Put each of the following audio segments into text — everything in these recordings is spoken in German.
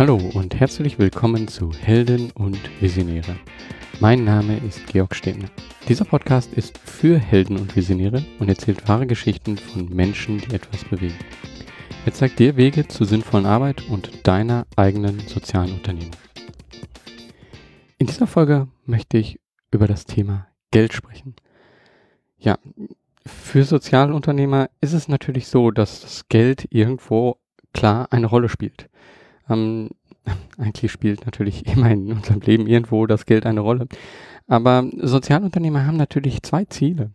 Hallo und herzlich willkommen zu Helden und Visionäre. Mein Name ist Georg Stebner. Dieser Podcast ist für Helden und Visionäre und erzählt wahre Geschichten von Menschen, die etwas bewegen. Er zeigt dir Wege zur sinnvollen Arbeit und deiner eigenen sozialen Unternehmung. In dieser Folge möchte ich über das Thema Geld sprechen. Ja, für Sozialunternehmer ist es natürlich so, dass das Geld irgendwo klar eine Rolle spielt. Ähm, eigentlich spielt natürlich immer in unserem Leben irgendwo das Geld eine Rolle. Aber Sozialunternehmer haben natürlich zwei Ziele.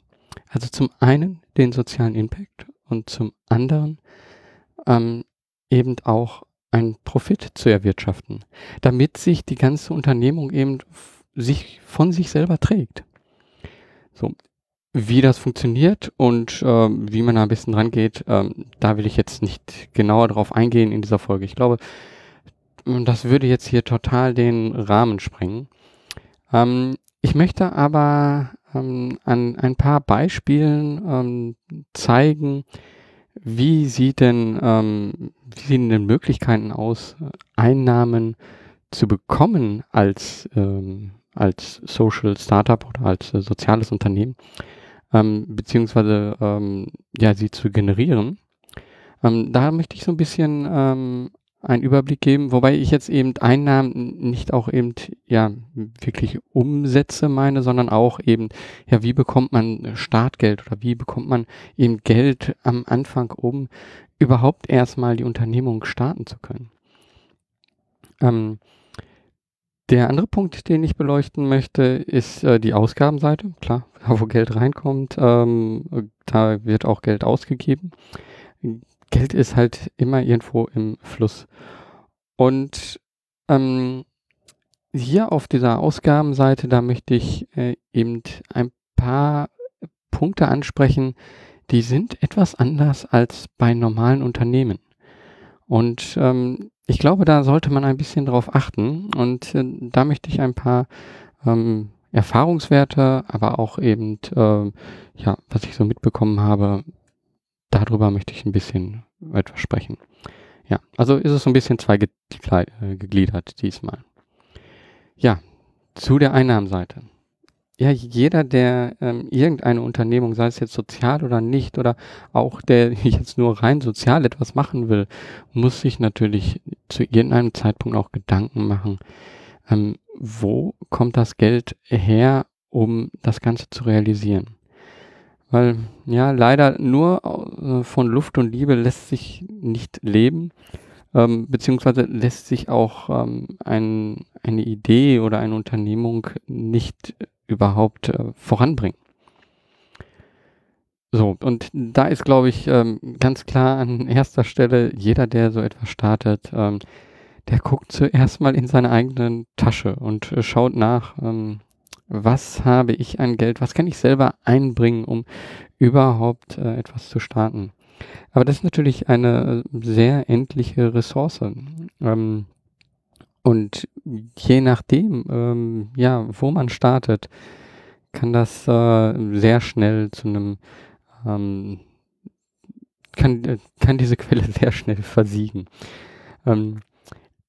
Also zum einen den sozialen Impact und zum anderen ähm, eben auch einen Profit zu erwirtschaften, damit sich die ganze Unternehmung eben sich von sich selber trägt. So, wie das funktioniert und äh, wie man da ein bisschen rangeht, ähm, da will ich jetzt nicht genauer drauf eingehen in dieser Folge. Ich glaube, das würde jetzt hier total den Rahmen sprengen. Ähm, ich möchte aber ähm, an ein paar Beispielen ähm, zeigen, wie sieht denn, ähm, wie sehen denn Möglichkeiten aus, Einnahmen zu bekommen als, ähm, als Social Startup oder als äh, soziales Unternehmen, ähm, beziehungsweise ähm, ja, sie zu generieren. Ähm, da möchte ich so ein bisschen ähm, einen Überblick geben, wobei ich jetzt eben Einnahmen nicht auch eben ja wirklich Umsätze meine, sondern auch eben ja wie bekommt man Startgeld oder wie bekommt man eben Geld am Anfang, um überhaupt erstmal die Unternehmung starten zu können. Ähm, der andere Punkt, den ich beleuchten möchte, ist äh, die Ausgabenseite. Klar, wo Geld reinkommt, ähm, da wird auch Geld ausgegeben. Geld ist halt immer irgendwo im Fluss. Und ähm, hier auf dieser Ausgabenseite, da möchte ich äh, eben ein paar Punkte ansprechen, die sind etwas anders als bei normalen Unternehmen. Und ähm, ich glaube, da sollte man ein bisschen drauf achten. Und äh, da möchte ich ein paar ähm, Erfahrungswerte, aber auch eben, äh, ja, was ich so mitbekommen habe, darüber möchte ich ein bisschen etwas sprechen. Ja, also ist es so ein bisschen zwei äh, diesmal. Ja, zu der Einnahmenseite. Ja, jeder, der ähm, irgendeine Unternehmung, sei es jetzt sozial oder nicht, oder auch der jetzt nur rein sozial etwas machen will, muss sich natürlich zu irgendeinem Zeitpunkt auch Gedanken machen, ähm, wo kommt das Geld her, um das Ganze zu realisieren. Weil ja, leider nur äh, von Luft und Liebe lässt sich nicht leben, ähm, beziehungsweise lässt sich auch ähm, ein, eine Idee oder eine Unternehmung nicht überhaupt äh, voranbringen. So, und da ist, glaube ich, ähm, ganz klar an erster Stelle, jeder, der so etwas startet, ähm, der guckt zuerst mal in seine eigene Tasche und äh, schaut nach, ähm, was habe ich an Geld, was kann ich selber einbringen, um überhaupt äh, etwas zu starten. Aber das ist natürlich eine sehr endliche Ressource. Ähm, und je nachdem, ähm, ja, wo man startet, kann das äh, sehr schnell zu einem, ähm, kann, äh, kann diese Quelle sehr schnell versiegen. Ähm,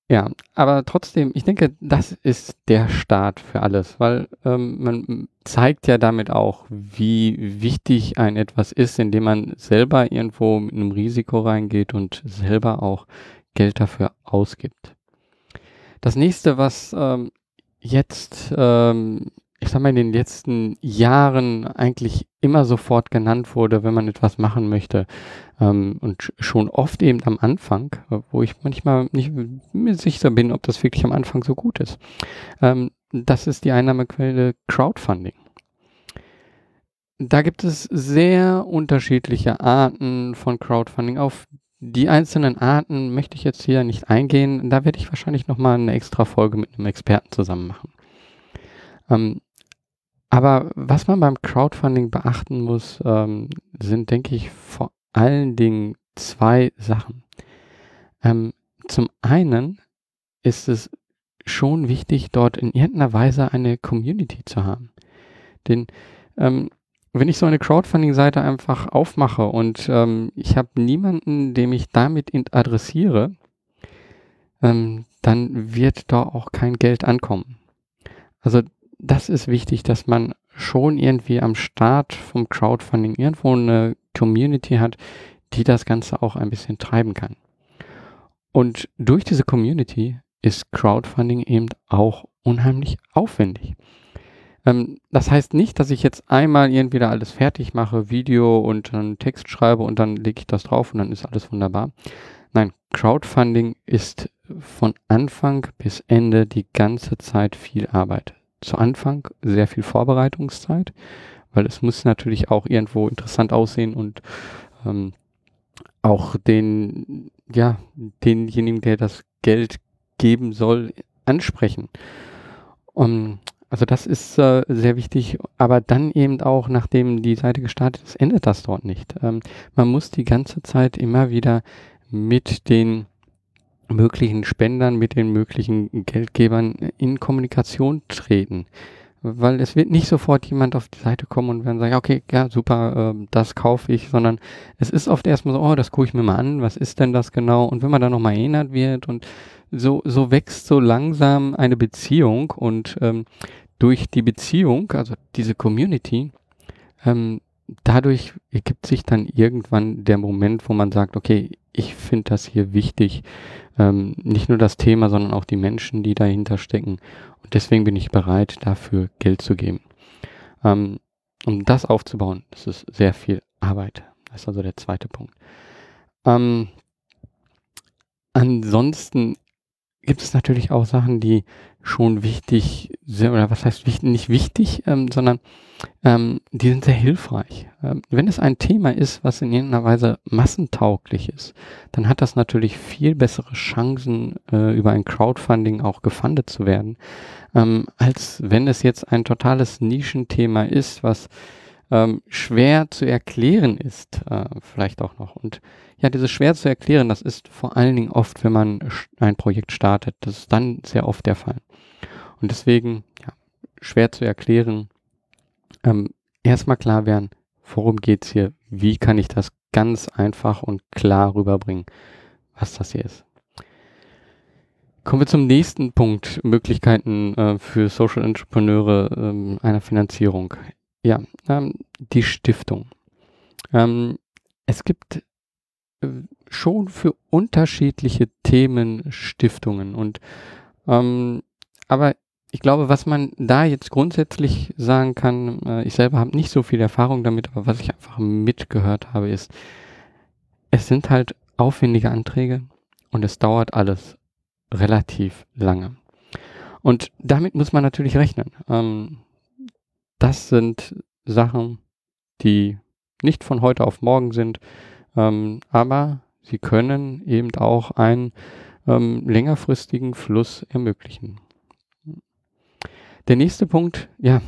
ja, aber trotzdem, ich denke, das ist der Start für alles, weil ähm, man zeigt ja damit auch, wie wichtig ein etwas ist, indem man selber irgendwo mit einem Risiko reingeht und selber auch Geld dafür ausgibt. Das nächste, was ähm, jetzt ähm, ich sag mal, in den letzten Jahren eigentlich immer sofort genannt wurde, wenn man etwas machen möchte. Ähm, und schon oft eben am Anfang, wo ich manchmal nicht mir sicher bin, ob das wirklich am Anfang so gut ist. Ähm, das ist die Einnahmequelle Crowdfunding. Da gibt es sehr unterschiedliche Arten von Crowdfunding. Auf die einzelnen Arten möchte ich jetzt hier nicht eingehen. Da werde ich wahrscheinlich nochmal eine extra Folge mit einem Experten zusammen machen. Ähm, aber was man beim Crowdfunding beachten muss, ähm, sind, denke ich, vor allen Dingen zwei Sachen. Ähm, zum einen ist es schon wichtig, dort in irgendeiner Weise eine Community zu haben. Denn ähm, wenn ich so eine Crowdfunding-Seite einfach aufmache und ähm, ich habe niemanden, dem ich damit adressiere, ähm, dann wird da auch kein Geld ankommen. Also das ist wichtig, dass man schon irgendwie am Start vom Crowdfunding irgendwo eine Community hat, die das Ganze auch ein bisschen treiben kann. Und durch diese Community ist Crowdfunding eben auch unheimlich aufwendig. Ähm, das heißt nicht, dass ich jetzt einmal irgendwie da alles fertig mache, Video und dann Text schreibe und dann lege ich das drauf und dann ist alles wunderbar. Nein, Crowdfunding ist von Anfang bis Ende die ganze Zeit viel Arbeit. Zu Anfang sehr viel Vorbereitungszeit, weil es muss natürlich auch irgendwo interessant aussehen und ähm, auch den, ja, denjenigen, der das Geld geben soll, ansprechen. Um, also das ist äh, sehr wichtig, aber dann eben auch, nachdem die Seite gestartet ist, endet das dort nicht. Ähm, man muss die ganze Zeit immer wieder mit den möglichen Spendern, mit den möglichen Geldgebern in Kommunikation treten. Weil es wird nicht sofort jemand auf die Seite kommen und werden sagen, okay, ja, super, äh, das kaufe ich, sondern es ist oft erstmal so, oh, das gucke ich mir mal an, was ist denn das genau? Und wenn man dann nochmal erinnert wird und so, so wächst so langsam eine Beziehung und ähm, durch die Beziehung, also diese Community, ähm, dadurch ergibt sich dann irgendwann der Moment, wo man sagt, okay, ich finde das hier wichtig, ähm, nicht nur das Thema, sondern auch die Menschen, die dahinter stecken. Und deswegen bin ich bereit, dafür Geld zu geben. Ähm, um das aufzubauen, das ist sehr viel Arbeit. Das ist also der zweite Punkt. Ähm, ansonsten gibt es natürlich auch Sachen, die schon wichtig sind, oder was heißt wichtig, nicht wichtig, ähm, sondern ähm, die sind sehr hilfreich. Ähm, wenn es ein Thema ist, was in irgendeiner Weise massentauglich ist, dann hat das natürlich viel bessere Chancen, äh, über ein Crowdfunding auch gefundet zu werden, ähm, als wenn es jetzt ein totales Nischenthema ist, was ähm, schwer zu erklären ist, äh, vielleicht auch noch. Und ja, dieses schwer zu erklären, das ist vor allen Dingen oft, wenn man ein Projekt startet. Das ist dann sehr oft der Fall. Und deswegen, ja, schwer zu erklären, ähm, erstmal klar werden, worum geht's hier, wie kann ich das ganz einfach und klar rüberbringen, was das hier ist. Kommen wir zum nächsten Punkt, Möglichkeiten äh, für Social Entrepreneure ähm, einer Finanzierung. Ja, ähm, die Stiftung. Ähm, es gibt äh, schon für unterschiedliche Themen Stiftungen und ähm, aber ich glaube, was man da jetzt grundsätzlich sagen kann, äh, ich selber habe nicht so viel Erfahrung damit, aber was ich einfach mitgehört habe, ist, es sind halt aufwendige Anträge und es dauert alles relativ lange. Und damit muss man natürlich rechnen. Ähm, das sind Sachen, die nicht von heute auf morgen sind, ähm, aber sie können eben auch einen ähm, längerfristigen Fluss ermöglichen. Der nächste Punkt, ja,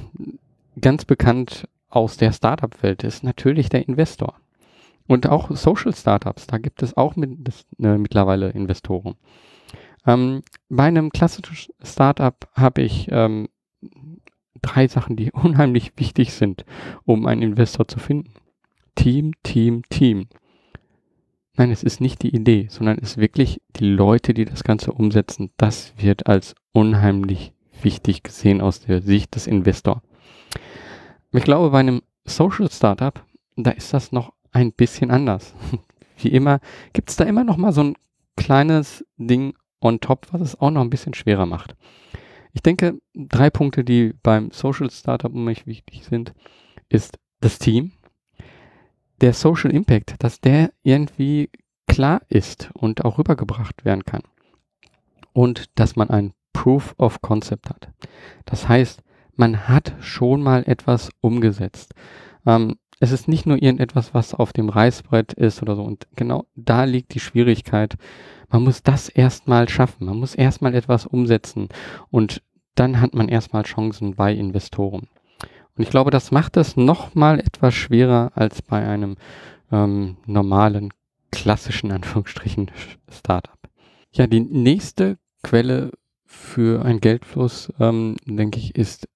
ganz bekannt aus der Startup-Welt ist natürlich der Investor. Und auch Social Startups, da gibt es auch mit, das, äh, mittlerweile Investoren. Ähm, bei einem klassischen Startup habe ich ähm, drei Sachen, die unheimlich wichtig sind, um einen Investor zu finden. Team, Team, Team. Nein, es ist nicht die Idee, sondern es ist wirklich die Leute, die das Ganze umsetzen. Das wird als unheimlich wichtig gesehen aus der Sicht des Investors. Ich glaube, bei einem Social Startup, da ist das noch ein bisschen anders. Wie immer gibt es da immer noch mal so ein kleines Ding on top, was es auch noch ein bisschen schwerer macht. Ich denke, drei Punkte, die beim Social Startup unheimlich wichtig sind, ist das Team, der Social Impact, dass der irgendwie klar ist und auch rübergebracht werden kann. Und dass man ein Proof of Concept hat. Das heißt, man hat schon mal etwas umgesetzt. Ähm, es ist nicht nur irgendetwas, was auf dem Reißbrett ist oder so. Und genau da liegt die Schwierigkeit, man muss das erstmal schaffen. Man muss erstmal etwas umsetzen und dann hat man erstmal Chancen bei Investoren. Und ich glaube, das macht es nochmal etwas schwerer als bei einem ähm, normalen, klassischen Anführungsstrichen Startup. Ja, die nächste Quelle für einen Geldfluss, ähm, denke ich, ist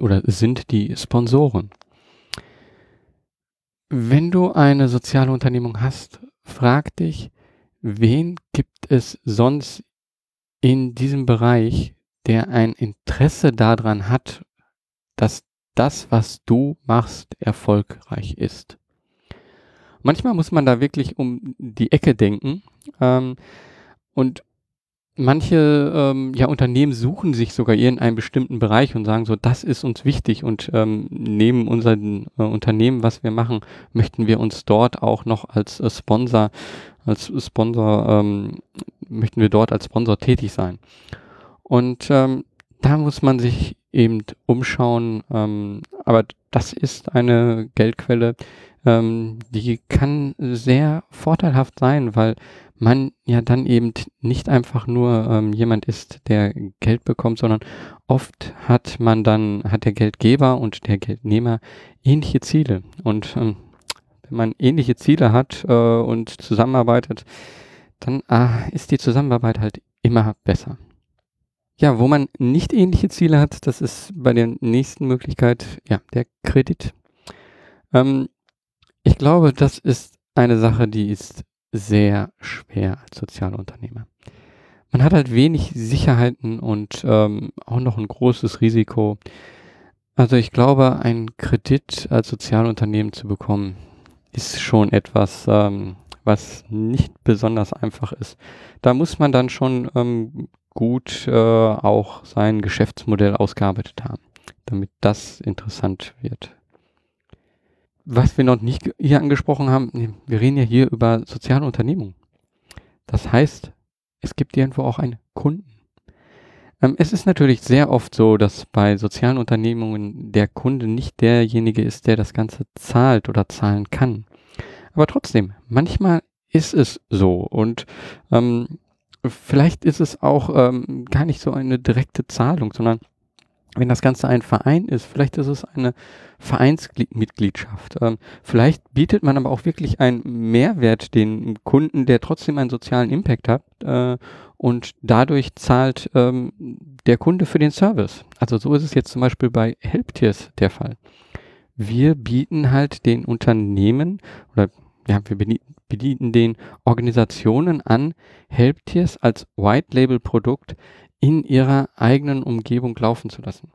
oder sind die Sponsoren. Wenn du eine soziale Unternehmung hast, frag dich, wen gibt es sonst in diesem Bereich, der ein Interesse daran hat, dass das, was du machst, erfolgreich ist. Manchmal muss man da wirklich um die Ecke denken ähm, und manche ähm, ja, Unternehmen suchen sich sogar irgendeinen bestimmten Bereich und sagen so, das ist uns wichtig und ähm, neben unserem äh, Unternehmen, was wir machen, möchten wir uns dort auch noch als äh, Sponsor, als Sponsor, ähm, möchten wir dort als Sponsor tätig sein. Und ähm, da muss man sich eben umschauen, ähm, aber das ist eine Geldquelle, ähm, die kann sehr vorteilhaft sein, weil man ja dann eben nicht einfach nur ähm, jemand ist, der Geld bekommt, sondern oft hat man dann, hat der Geldgeber und der Geldnehmer ähnliche Ziele. Und ähm, wenn man ähnliche Ziele hat äh, und zusammenarbeitet, dann äh, ist die Zusammenarbeit halt immer besser. Ja, wo man nicht ähnliche Ziele hat, das ist bei der nächsten Möglichkeit, ja, der Kredit. Ähm, ich glaube, das ist eine Sache, die ist sehr schwer als Sozialunternehmer. Man hat halt wenig Sicherheiten und ähm, auch noch ein großes Risiko. Also ich glaube, einen Kredit als Sozialunternehmen zu bekommen, ist schon etwas, ähm, was nicht besonders einfach ist. Da muss man dann schon ähm, gut äh, auch sein Geschäftsmodell ausgearbeitet haben, damit das interessant wird was wir noch nicht hier angesprochen haben, wir reden ja hier über soziale Unternehmungen. Das heißt, es gibt irgendwo auch einen Kunden. Ähm, es ist natürlich sehr oft so, dass bei sozialen Unternehmungen der Kunde nicht derjenige ist, der das Ganze zahlt oder zahlen kann. Aber trotzdem, manchmal ist es so und ähm, vielleicht ist es auch ähm, gar nicht so eine direkte Zahlung, sondern wenn das Ganze ein Verein ist, vielleicht ist es eine Vereinsmitgliedschaft. Ähm, vielleicht bietet man aber auch wirklich einen Mehrwert den Kunden, der trotzdem einen sozialen Impact hat äh, und dadurch zahlt ähm, der Kunde für den Service. Also so ist es jetzt zum Beispiel bei Helptiers der Fall. Wir bieten halt den Unternehmen oder ja, wir bedienen den Organisationen an, Helptiers als White Label Produkt in ihrer eigenen Umgebung laufen zu lassen.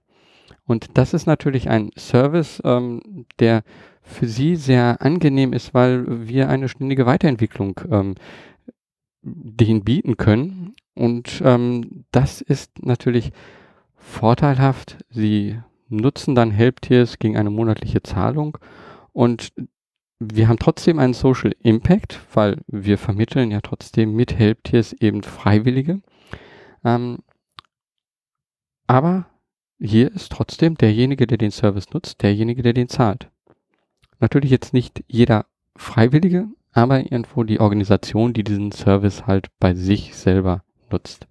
Und das ist natürlich ein Service, ähm, der für Sie sehr angenehm ist, weil wir eine ständige Weiterentwicklung ähm, denen bieten können. Und ähm, das ist natürlich vorteilhaft. Sie nutzen dann Helptiers gegen eine monatliche Zahlung und wir haben trotzdem einen Social Impact, weil wir vermitteln ja trotzdem mit Helptiers eben Freiwillige. Ähm, aber hier ist trotzdem derjenige, der den Service nutzt, derjenige, der den zahlt. Natürlich jetzt nicht jeder Freiwillige, aber irgendwo die Organisation, die diesen Service halt bei sich selber nutzt.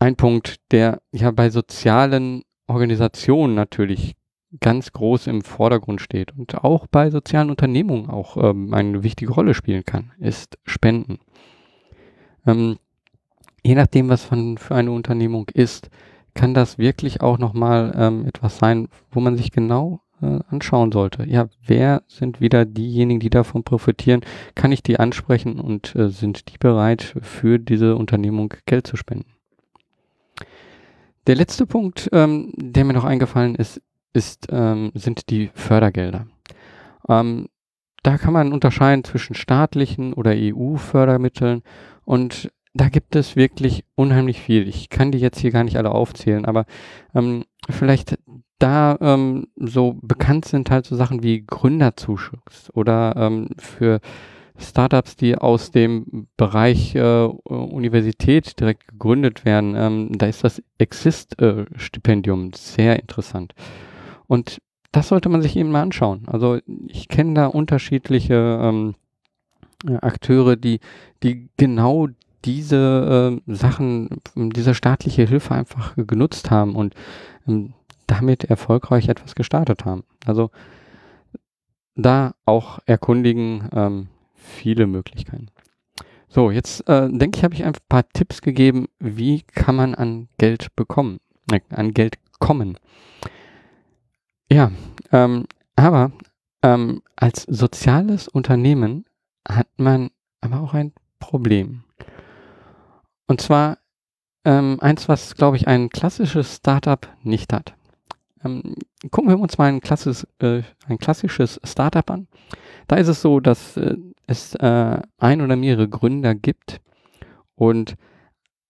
Ein Punkt, der ja bei sozialen Organisationen natürlich ganz groß im Vordergrund steht und auch bei sozialen Unternehmungen auch ähm, eine wichtige Rolle spielen kann, ist Spenden. Ähm, je nachdem, was von, für eine Unternehmung ist, kann das wirklich auch nochmal ähm, etwas sein, wo man sich genau äh, anschauen sollte. Ja, wer sind wieder diejenigen, die davon profitieren? Kann ich die ansprechen und äh, sind die bereit, für diese Unternehmung Geld zu spenden? Der letzte Punkt, ähm, der mir noch eingefallen ist, ist ähm, sind die Fördergelder. Ähm, da kann man unterscheiden zwischen staatlichen oder EU-Fördermitteln und da gibt es wirklich unheimlich viel. Ich kann die jetzt hier gar nicht alle aufzählen, aber ähm, vielleicht da ähm, so bekannt sind halt so Sachen wie Gründerzuschuss oder ähm, für Startups, die aus dem Bereich äh, Universität direkt gegründet werden. Ähm, da ist das Exist-Stipendium sehr interessant. Und das sollte man sich eben mal anschauen. Also ich kenne da unterschiedliche ähm, Akteure, die, die genau diese äh, Sachen, diese staatliche Hilfe einfach genutzt haben und ähm, damit erfolgreich etwas gestartet haben. Also da auch erkundigen ähm, viele Möglichkeiten. So, jetzt äh, denke ich, habe ich ein paar Tipps gegeben, wie kann man an Geld bekommen, äh, an Geld kommen. Ja, ähm, aber ähm, als soziales Unternehmen hat man aber auch ein Problem. und zwar ähm, eins, was, glaube ich, ein klassisches Startup nicht hat. Ähm, gucken wir uns mal ein, klassisches, äh, ein klassisches Startup an. Da ist es so, dass äh, es äh, ein oder mehrere Gründer gibt und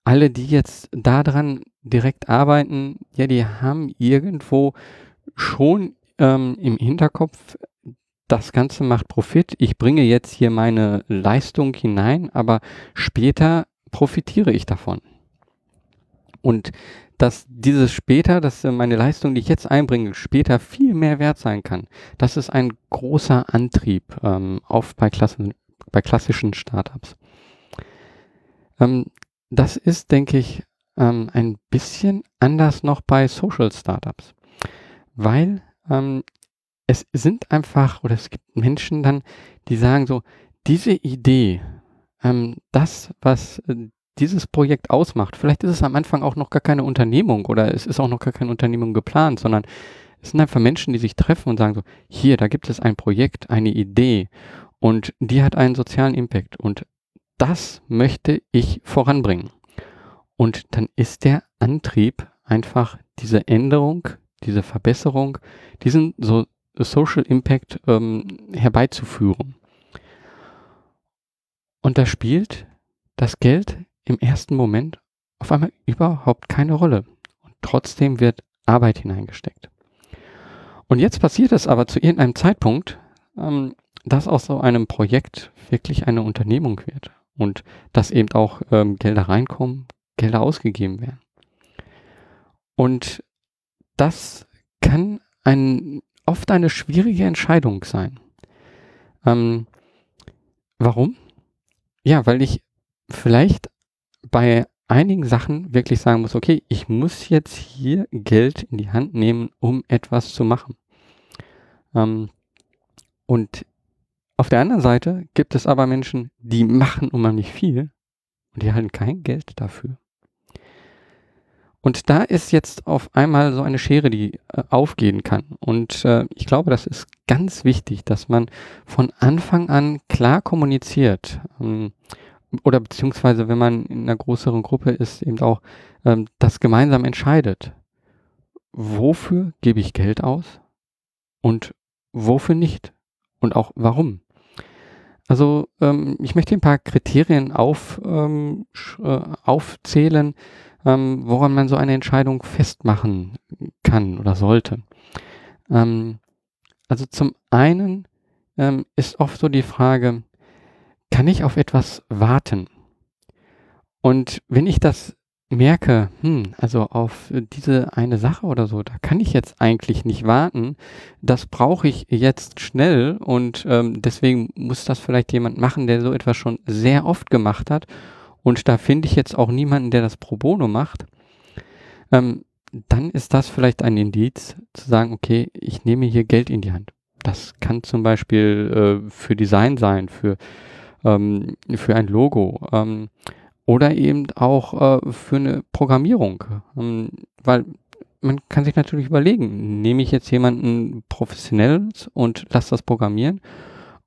alle, die jetzt daran direkt arbeiten, ja, die haben irgendwo schon ähm, im Hinterkopf, das Ganze macht Profit. Ich bringe jetzt hier meine Leistung hinein, aber später profitiere ich davon. Und dass dieses später, dass meine Leistung, die ich jetzt einbringe, später viel mehr wert sein kann, das ist ein großer Antrieb, ähm, oft bei, Klassen, bei klassischen Startups. Ähm, das ist, denke ich, ähm, ein bisschen anders noch bei Social Startups, weil ähm, es sind einfach, oder es gibt Menschen dann, die sagen so, diese Idee, ähm, das, was äh, dieses Projekt ausmacht, vielleicht ist es am Anfang auch noch gar keine Unternehmung oder es ist auch noch gar keine Unternehmung geplant, sondern es sind einfach Menschen, die sich treffen und sagen so, hier, da gibt es ein Projekt, eine Idee und die hat einen sozialen Impact und das möchte ich voranbringen. Und dann ist der Antrieb einfach diese Änderung, diese Verbesserung, diesen so Social Impact ähm, herbeizuführen. Und da spielt das Geld im ersten Moment auf einmal überhaupt keine Rolle. Und trotzdem wird Arbeit hineingesteckt. Und jetzt passiert es aber zu irgendeinem Zeitpunkt, ähm, dass aus so einem Projekt wirklich eine Unternehmung wird und dass eben auch ähm, Gelder reinkommen, Gelder ausgegeben werden. Und das kann ein, oft eine schwierige Entscheidung sein. Ähm, warum? Ja, weil ich vielleicht bei einigen Sachen wirklich sagen muss, okay, ich muss jetzt hier Geld in die Hand nehmen, um etwas zu machen. Ähm, und auf der anderen Seite gibt es aber Menschen, die machen unheimlich viel und die halten kein Geld dafür. Und da ist jetzt auf einmal so eine Schere, die äh, aufgehen kann. Und äh, ich glaube, das ist ganz wichtig, dass man von Anfang an klar kommuniziert. Ähm, oder beziehungsweise, wenn man in einer größeren Gruppe ist, eben auch ähm, das gemeinsam entscheidet. Wofür gebe ich Geld aus und wofür nicht? Und auch warum? Also ähm, ich möchte ein paar Kriterien auf, ähm, äh, aufzählen, ähm, woran man so eine Entscheidung festmachen kann oder sollte. Ähm, also zum einen ähm, ist oft so die Frage, kann ich auf etwas warten? Und wenn ich das merke, hm, also auf diese eine Sache oder so, da kann ich jetzt eigentlich nicht warten. Das brauche ich jetzt schnell und ähm, deswegen muss das vielleicht jemand machen, der so etwas schon sehr oft gemacht hat. Und da finde ich jetzt auch niemanden, der das pro bono macht. Ähm, dann ist das vielleicht ein Indiz zu sagen, okay, ich nehme hier Geld in die Hand. Das kann zum Beispiel äh, für Design sein, für ähm, für ein Logo ähm, oder eben auch äh, für eine Programmierung. Ähm, weil man kann sich natürlich überlegen, nehme ich jetzt jemanden professionelles und lasse das programmieren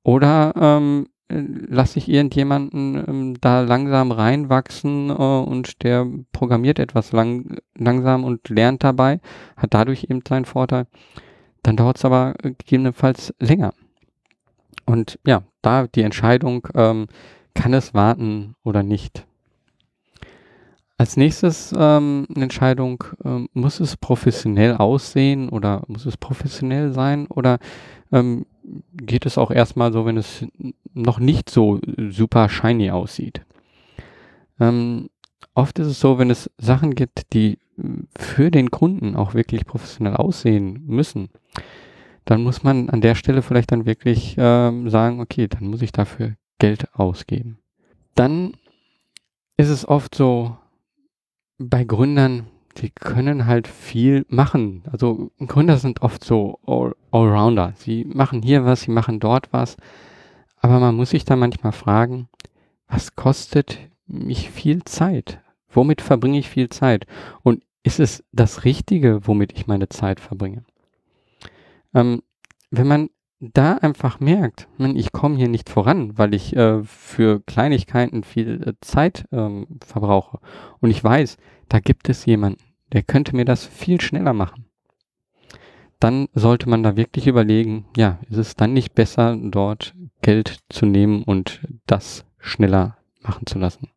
oder ähm, lasse ich irgendjemanden ähm, da langsam reinwachsen äh, und der programmiert etwas lang, langsam und lernt dabei, hat dadurch eben seinen Vorteil. Dann dauert es aber gegebenenfalls länger. Und ja, da die Entscheidung, ähm, kann es warten oder nicht. Als nächstes ähm, eine Entscheidung, ähm, muss es professionell aussehen oder muss es professionell sein oder ähm, geht es auch erstmal so, wenn es noch nicht so super shiny aussieht. Ähm, oft ist es so, wenn es Sachen gibt, die für den Kunden auch wirklich professionell aussehen müssen, dann muss man an der Stelle vielleicht dann wirklich ähm, sagen, okay, dann muss ich dafür Geld ausgeben. Dann ist es oft so bei Gründern, die können halt viel machen. Also Gründer sind oft so All Allrounder. Sie machen hier was, sie machen dort was. Aber man muss sich da manchmal fragen, was kostet mich viel Zeit? Womit verbringe ich viel Zeit? Und ist es das Richtige, womit ich meine Zeit verbringe? Ähm, wenn man da einfach merkt, ich komme hier nicht voran, weil ich äh, für Kleinigkeiten viel äh, Zeit ähm, verbrauche und ich weiß, da gibt es jemanden, der könnte mir das viel schneller machen, dann sollte man da wirklich überlegen, ja, ist es dann nicht besser, dort Geld zu nehmen und das schneller machen zu lassen.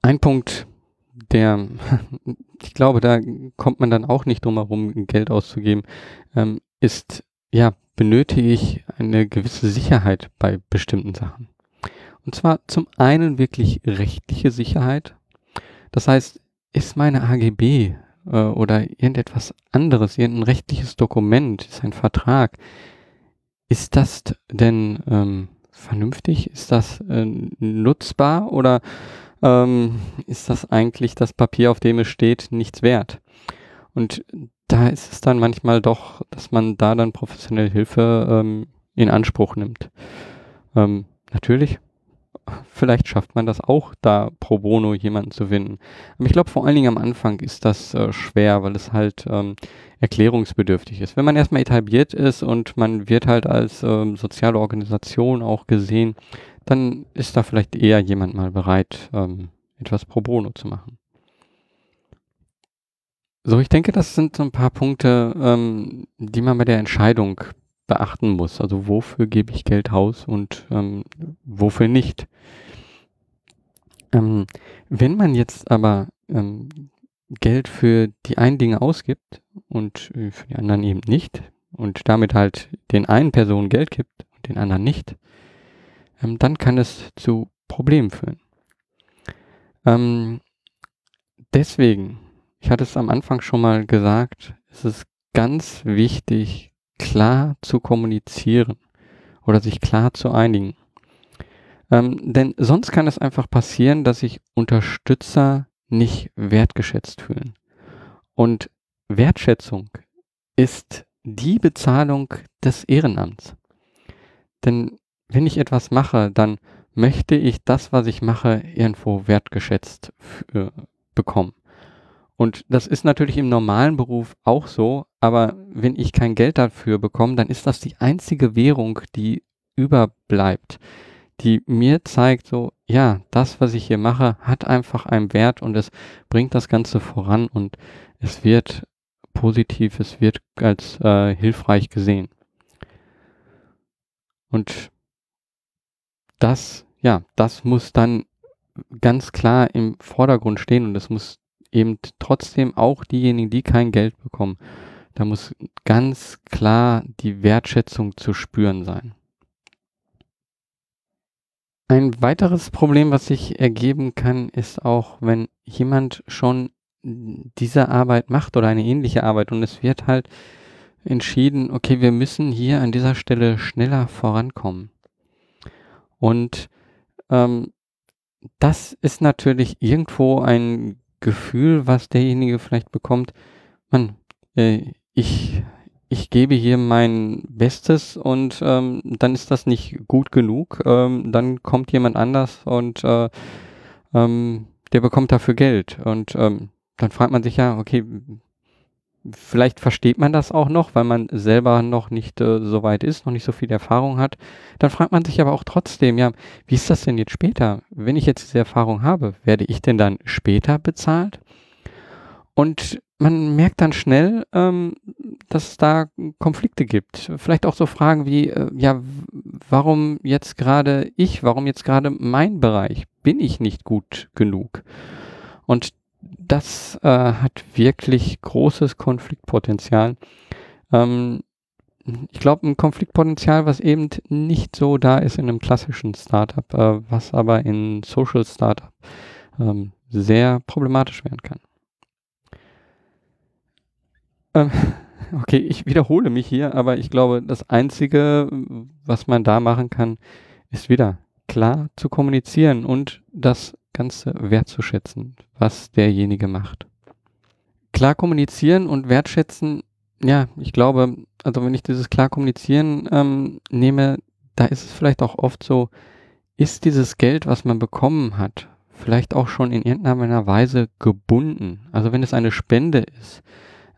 Ein Punkt, der, ich glaube, da kommt man dann auch nicht drum herum, Geld auszugeben, ähm, ist, ja, benötige ich eine gewisse Sicherheit bei bestimmten Sachen. Und zwar zum einen wirklich rechtliche Sicherheit. Das heißt, ist meine AGB äh, oder irgendetwas anderes, irgendein rechtliches Dokument, ist ein Vertrag, ist das denn ähm, vernünftig? Ist das äh, nutzbar oder ähm, ist das eigentlich das Papier, auf dem es steht, nichts wert? Und da ist es dann manchmal doch, dass man da dann professionelle Hilfe ähm, in Anspruch nimmt. Ähm, natürlich vielleicht schafft man das auch, da pro bono jemanden zu finden. Aber ich glaube, vor allen Dingen am Anfang ist das äh, schwer, weil es halt ähm, erklärungsbedürftig ist. Wenn man erstmal etabliert ist und man wird halt als ähm, soziale Organisation auch gesehen, dann ist da vielleicht eher jemand mal bereit, ähm, etwas pro bono zu machen. So, ich denke, das sind so ein paar Punkte, ähm, die man bei der Entscheidung beachten muss. Also wofür gebe ich Geld aus und ähm, wofür nicht. Ähm, wenn man jetzt aber ähm, Geld für die einen Dinge ausgibt und äh, für die anderen eben nicht und damit halt den einen Personen Geld gibt und den anderen nicht, ähm, dann kann es zu Problemen führen. Ähm, deswegen, ich hatte es am Anfang schon mal gesagt, es ist ganz wichtig, klar zu kommunizieren oder sich klar zu einigen. Ähm, denn sonst kann es einfach passieren, dass sich Unterstützer nicht wertgeschätzt fühlen. Und Wertschätzung ist die Bezahlung des Ehrenamts. Denn wenn ich etwas mache, dann möchte ich das, was ich mache, irgendwo wertgeschätzt für, bekommen. Und das ist natürlich im normalen Beruf auch so, aber wenn ich kein Geld dafür bekomme, dann ist das die einzige Währung, die überbleibt, die mir zeigt, so, ja, das, was ich hier mache, hat einfach einen Wert und es bringt das Ganze voran und es wird positiv, es wird als äh, hilfreich gesehen. Und das, ja, das muss dann ganz klar im Vordergrund stehen und es muss eben trotzdem auch diejenigen, die kein Geld bekommen. Da muss ganz klar die Wertschätzung zu spüren sein. Ein weiteres Problem, was sich ergeben kann, ist auch, wenn jemand schon diese Arbeit macht oder eine ähnliche Arbeit und es wird halt entschieden, okay, wir müssen hier an dieser Stelle schneller vorankommen. Und ähm, das ist natürlich irgendwo ein Gefühl, was derjenige vielleicht bekommt, man, äh, ich, ich gebe hier mein Bestes und ähm, dann ist das nicht gut genug. Ähm, dann kommt jemand anders und äh, ähm, der bekommt dafür Geld. Und ähm, dann fragt man sich ja, okay, vielleicht versteht man das auch noch, weil man selber noch nicht äh, so weit ist, noch nicht so viel Erfahrung hat. Dann fragt man sich aber auch trotzdem, ja, wie ist das denn jetzt später? Wenn ich jetzt diese Erfahrung habe, werde ich denn dann später bezahlt? Und man merkt dann schnell, ähm, dass es da Konflikte gibt. Vielleicht auch so Fragen wie, äh, ja, warum jetzt gerade ich, warum jetzt gerade mein Bereich? Bin ich nicht gut genug? Und das äh, hat wirklich großes Konfliktpotenzial. Ähm, ich glaube, ein Konfliktpotenzial, was eben nicht so da ist in einem klassischen Startup, äh, was aber in Social Startup ähm, sehr problematisch werden kann. Ähm, okay, ich wiederhole mich hier, aber ich glaube, das Einzige, was man da machen kann, ist wieder klar zu kommunizieren und das Ganze wertzuschätzen, was derjenige macht. Klar kommunizieren und wertschätzen, ja, ich glaube, also wenn ich dieses klar kommunizieren ähm, nehme, da ist es vielleicht auch oft so, ist dieses Geld, was man bekommen hat, vielleicht auch schon in irgendeiner Weise gebunden. Also wenn es eine Spende ist,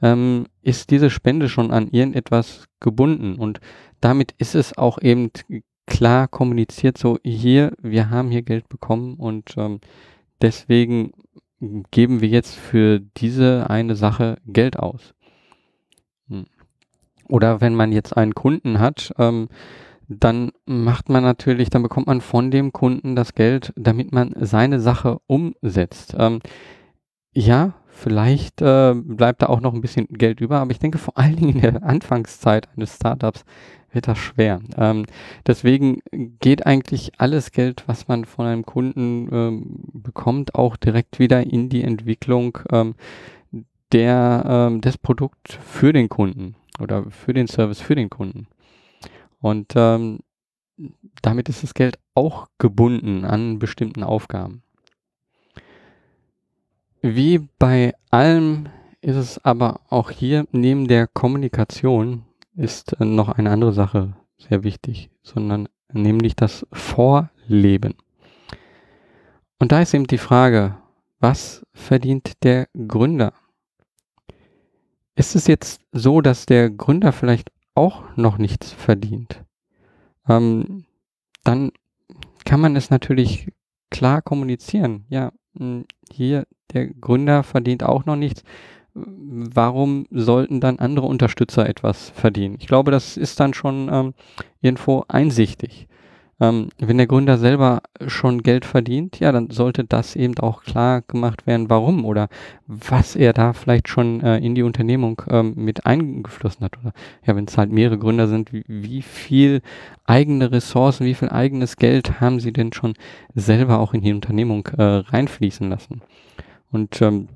ähm, ist diese Spende schon an irgendetwas gebunden. Und damit ist es auch eben klar kommuniziert, so hier, wir haben hier Geld bekommen und ähm, deswegen geben wir jetzt für diese eine Sache Geld aus. Hm. Oder wenn man jetzt einen Kunden hat, ähm, dann macht man natürlich, dann bekommt man von dem Kunden das Geld, damit man seine Sache umsetzt. Ähm, ja, vielleicht äh, bleibt da auch noch ein bisschen Geld über, aber ich denke vor allen Dingen in der Anfangszeit eines Startups wird das schwer. Ähm, deswegen geht eigentlich alles Geld, was man von einem Kunden ähm, bekommt, auch direkt wieder in die Entwicklung ähm, der, ähm, des Produkts für den Kunden oder für den Service für den Kunden. Und ähm, damit ist das Geld auch gebunden an bestimmten Aufgaben. Wie bei allem ist es aber auch hier neben der Kommunikation ist äh, noch eine andere Sache sehr wichtig, sondern nämlich das Vorleben. Und da ist eben die Frage, was verdient der Gründer? Ist es jetzt so, dass der Gründer vielleicht auch noch nichts verdient? Ähm, dann kann man es natürlich klar kommunizieren. Ja, hm, hier der Gründer verdient auch noch nichts warum sollten dann andere Unterstützer etwas verdienen? Ich glaube, das ist dann schon ähm, irgendwo einsichtig. Ähm, wenn der Gründer selber schon Geld verdient, ja, dann sollte das eben auch klar gemacht werden, warum oder was er da vielleicht schon äh, in die Unternehmung ähm, mit eingeflossen hat. Oder ja, wenn es halt mehrere Gründer sind, wie, wie viel eigene Ressourcen, wie viel eigenes Geld haben sie denn schon selber auch in die Unternehmung äh, reinfließen lassen? Und ähm,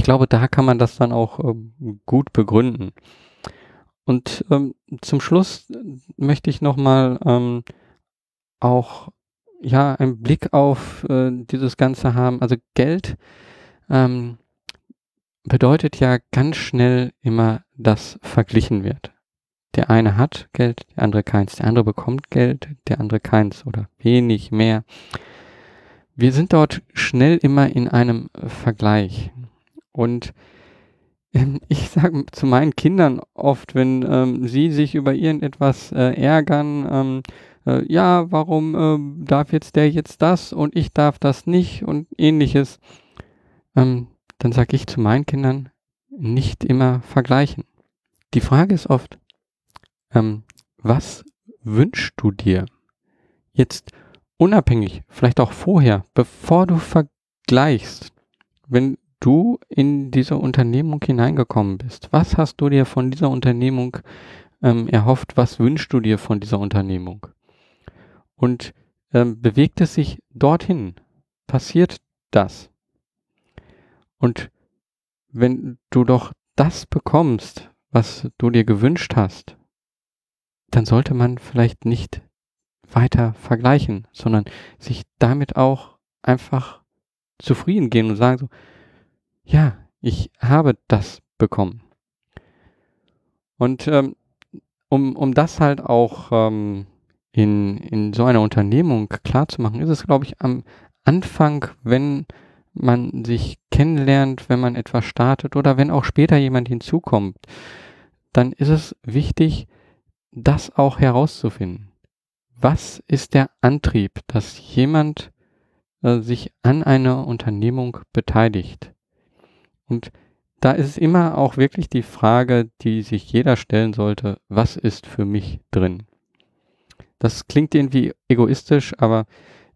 ich glaube, da kann man das dann auch ähm, gut begründen. Und ähm, zum Schluss möchte ich nochmal ähm, auch ja einen Blick auf äh, dieses Ganze haben. Also Geld ähm, bedeutet ja ganz schnell immer, dass verglichen wird. Der eine hat Geld, der andere keins. Der andere bekommt Geld, der andere keins oder wenig mehr. Wir sind dort schnell immer in einem Vergleich. Und ähm, ich sage zu meinen Kindern oft, wenn ähm, sie sich über irgendetwas äh, ärgern, ähm, äh, ja, warum äh, darf jetzt der jetzt das und ich darf das nicht und ähnliches, ähm, dann sage ich zu meinen Kindern, nicht immer vergleichen. Die Frage ist oft, ähm, was wünschst du dir? Jetzt unabhängig, vielleicht auch vorher, bevor du vergleichst, wenn du in diese Unternehmung hineingekommen bist. Was hast du dir von dieser Unternehmung ähm, erhofft? Was wünschst du dir von dieser Unternehmung? Und ähm, bewegt es sich dorthin? Passiert das? Und wenn du doch das bekommst, was du dir gewünscht hast, dann sollte man vielleicht nicht weiter vergleichen, sondern sich damit auch einfach zufrieden gehen und sagen so, ja, ich habe das bekommen. Und ähm, um, um das halt auch ähm, in, in so einer Unternehmung klar zu machen, ist es, glaube ich, am Anfang, wenn man sich kennenlernt, wenn man etwas startet oder wenn auch später jemand hinzukommt, dann ist es wichtig, das auch herauszufinden. Was ist der Antrieb, dass jemand äh, sich an einer Unternehmung beteiligt? Und da ist immer auch wirklich die Frage, die sich jeder stellen sollte, was ist für mich drin? Das klingt irgendwie egoistisch, aber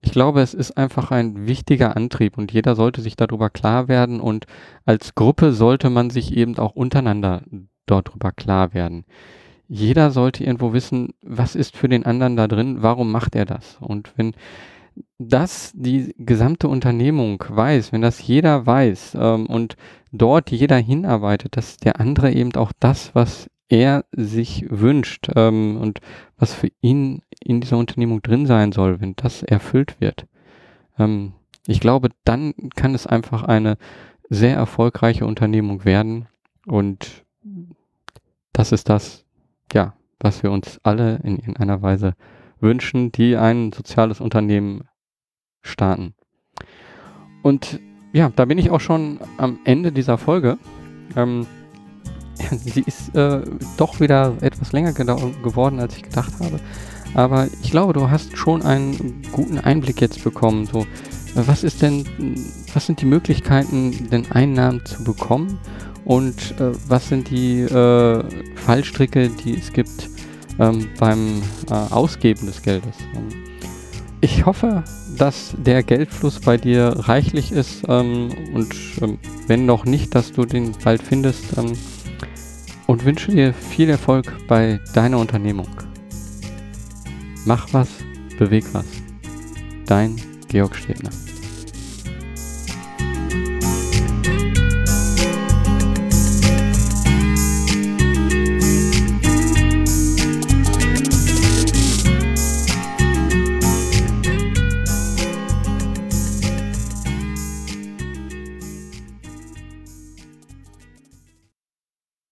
ich glaube, es ist einfach ein wichtiger Antrieb und jeder sollte sich darüber klar werden und als Gruppe sollte man sich eben auch untereinander darüber klar werden. Jeder sollte irgendwo wissen, was ist für den anderen da drin, warum macht er das? Und wenn das die gesamte Unternehmung weiß, wenn das jeder weiß ähm, und dort jeder hinarbeitet, dass der andere eben auch das, was er sich wünscht ähm, und was für ihn in dieser Unternehmung drin sein soll, wenn das erfüllt wird. Ähm, ich glaube, dann kann es einfach eine sehr erfolgreiche Unternehmung werden und das ist das, ja, was wir uns alle in irgendeiner Weise wünschen, die ein soziales Unternehmen starten. Und ja, da bin ich auch schon am Ende dieser Folge. Ähm, sie ist äh, doch wieder etwas länger geworden, als ich gedacht habe. Aber ich glaube, du hast schon einen guten Einblick jetzt bekommen. So, was ist denn, was sind die Möglichkeiten, denn Einnahmen zu bekommen? Und äh, was sind die äh, Fallstricke, die es gibt ähm, beim äh, Ausgeben des Geldes? Ich hoffe, dass der Geldfluss bei dir reichlich ist ähm, und ähm, wenn noch nicht, dass du den bald findest ähm, und wünsche dir viel Erfolg bei deiner Unternehmung. Mach was, beweg was. Dein Georg Stebner.